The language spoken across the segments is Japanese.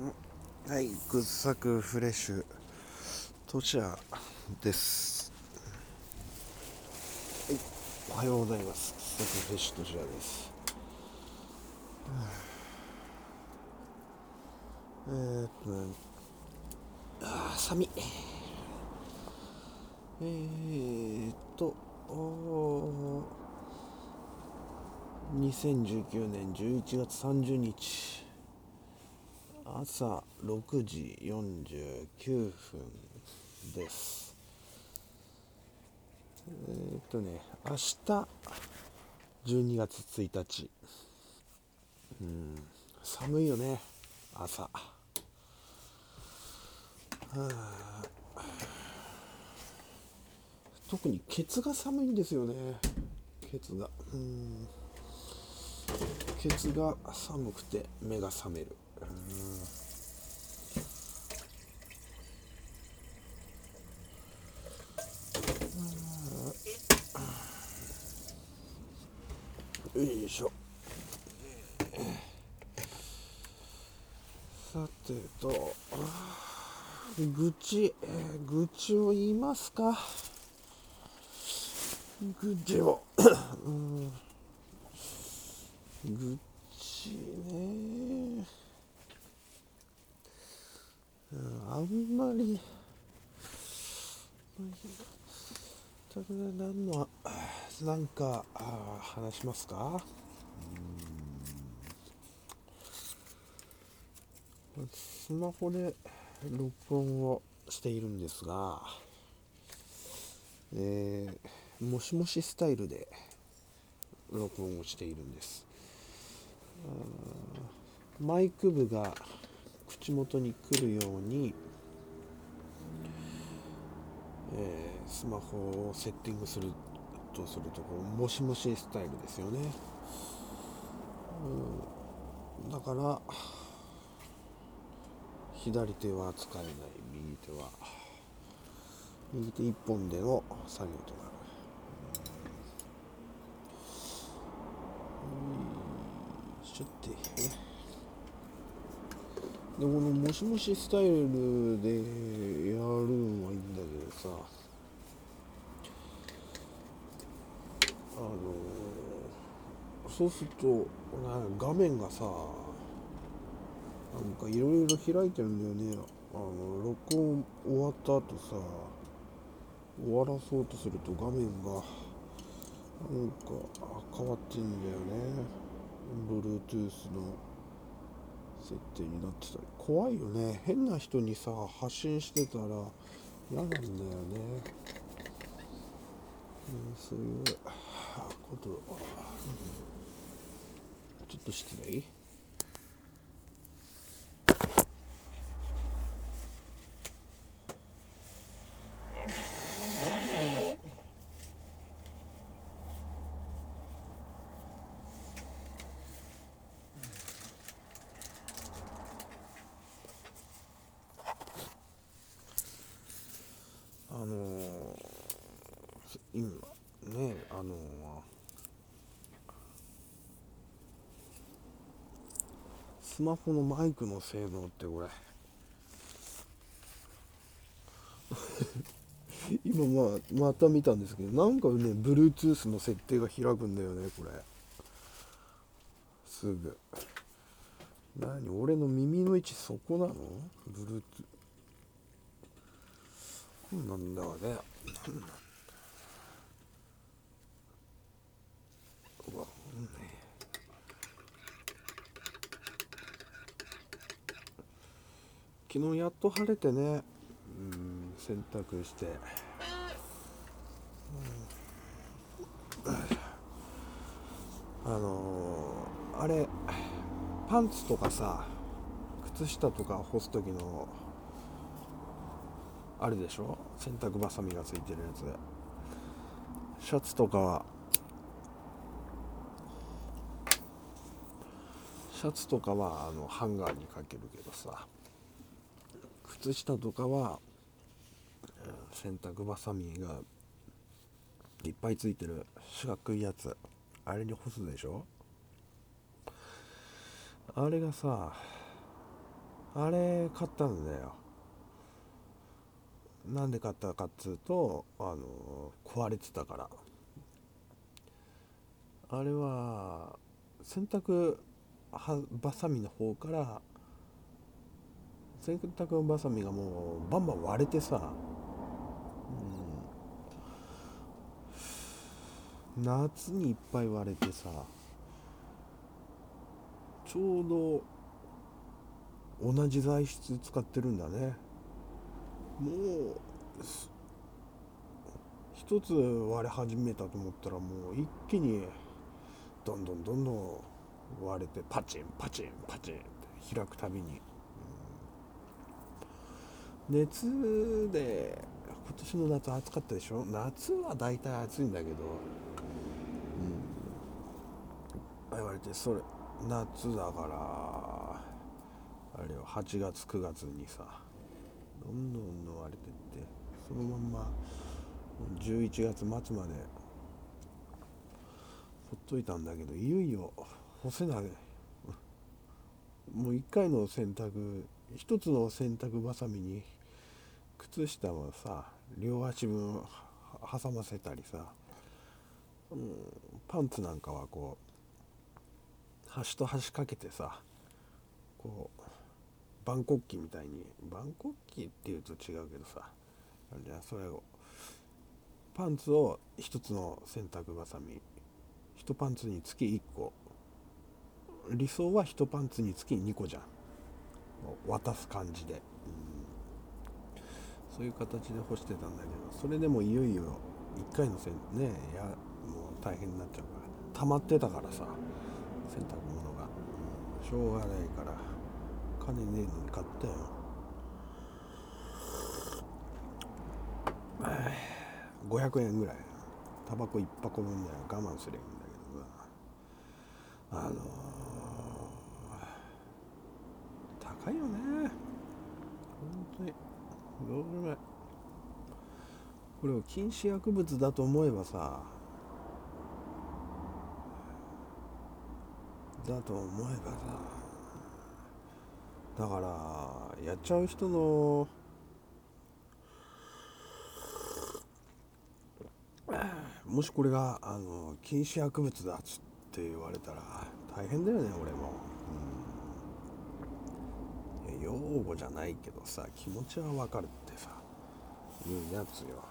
はい、グッサクフレッシュトシャです。はい、おはようございます。グッサクフレッシュトシャです。えーっとね、あー、寒い。えーっと、おー2019年11月30日。朝6時49分です。えー、っとね明日12月1日。うん寒いよね朝。はあ。特にケツが寒いんですよね。ケツが。うん。ケツが寒くて目が覚める。よいしょ。さてと愚痴、え愚痴を言いますか。愚痴を。うん。愚痴ね。うんあんまりただ何のなんかあ話しますか？スマホで録音をしているんですが、えーもしもしスタイルで録音をしているんです。マイク部が口元に来るように、えースマホをセッティングするとするとこうもしもしスタイルですよね、うん、だから左手は使えない右手は右手一本での作業となる。うん。ちょっとねでこのもしもしスタイルでやるんはいいんだけどさ。あのそうすると画面がさなんかいろいろ開いてるんだよね。あの録音終わった後さ終わらそうとすると画面がなんか変わってんだよね。Bluetooth の。設定になってたり。怖いよね。変な人にさ発信してたら嫌なんだよね、うん、そういうこと、ちょっと失礼あのー今ねあのースマホのマイクの性能ってこれ。今まあまた見たんですけどなんかね Bluetooth の設定が開くんだよねこれ。すぐ。何？俺の耳の位置そこなの？Bluetooth なんだかね。うわ、うんね。昨日やっと晴れてね、うん、洗濯して。うん。あのーあれ、パンツとかさ、靴下とか干す時のあるでしょ？洗濯バサミがついてるやつ。シャツとかは。シャツとかはあのハンガーにかけるけどさ。靴下とかは洗濯バサミがいっぱいついてる四角いやつ。あれに干すでしょ？あれがさあれ買ったんだよ。なんで買ったかっつうとあの壊れてたから。あれは洗濯ばさみの方から洗濯ばさみがもうバンバン割れてさ、うん、夏にいっぱい割れてさちょうど同じ材質使ってるんだね。もう一つ割れ始めたと思ったらもう一気にどんどんどんどん割れてパチンパチンパチンって開くたびに、熱で今年の夏暑かったでしょ？夏は大体暑いんだけど、うん、言われてそれ夏だからあれよ8月9月にさどんどんどん割れてってそのまんま11月末までほっといたんだけどいよいよ干せない。もう1回の洗濯1つの洗濯ばさみに靴下をさ両足分挟ませたりさ、うん、パンツなんかはこう端と端かけてさこう万国旗みたいに万国旗っていうと違うけどさじゃあそれをパンツを1つの洗濯ばさみ1パンツにつき1個理想は1パンツにつき2個じゃん。渡す感じで、そういう形で干してたんだけどそれでもいよいよ1回の洗ねやもう大変になっちゃうから溜まってたからさ洗濯物が、うん、しょうがないから金ねえのに買ったよ。500円ぐらい。タバコ1箱分には我慢すればいいんだけどさあのー、高いよね。本当に。どうでもないこれを禁止薬物だと思えばさだと思えばさだからやっちゃう人のもしこれがあの禁止薬物だっつって言われたら大変だよね俺も、うん、用語じゃないけどさ気持ちはわかるってさいうやつよ。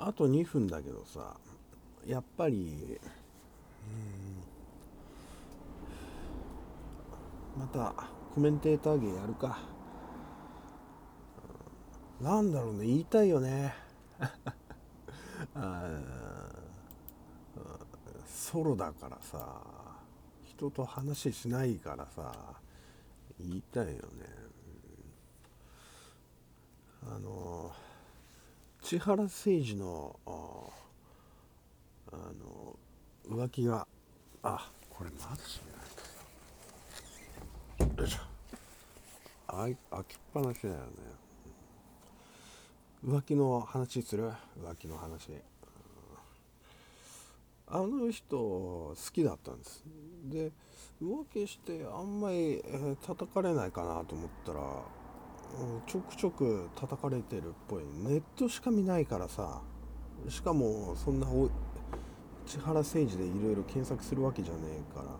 あと2分だけどさやっぱりうん。またコメンテーター芸やるか。なんだろうね言いたいよね。ソロだからさ人と話しないからさ言いたいよね。あの千原誠二のあの浮気があこれまだ閉めないとよいしょあ開きっぱなしだよね。浮気の話する？浮気の話。あの人好きだったんです。で浮気してあんまり、え、叩かれないかなと思ったらちょくちょく叩かれてるっぽい。ネットしか見ないからさ。しかもそんな千原誠二でいろいろ検索するわけじゃねえから。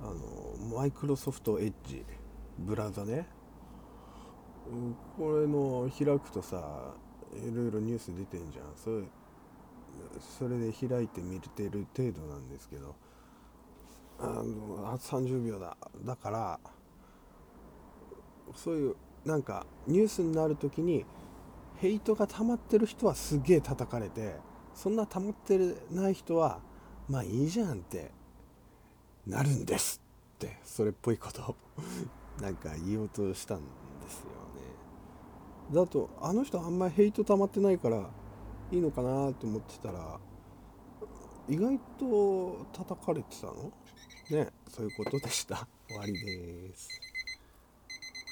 あのマイクロソフトエッジブラウザね。これの開くとさいろいろニュース出てんじゃん。それそれで開いて見てる程度なんですけど。あのあ30秒だ。だからそういうなんかニュースになる時にヘイトが溜まってる人はすげえ叩かれてそんな溜まってない人はまあいいじゃんってなるんですってそれっぽいこと なんか言おうとしたんですよね。だとあの人あんまりヘイト溜まってないからいいのかなと思ってたら意外と叩かれてたの？ねそういうことでした。終わりです。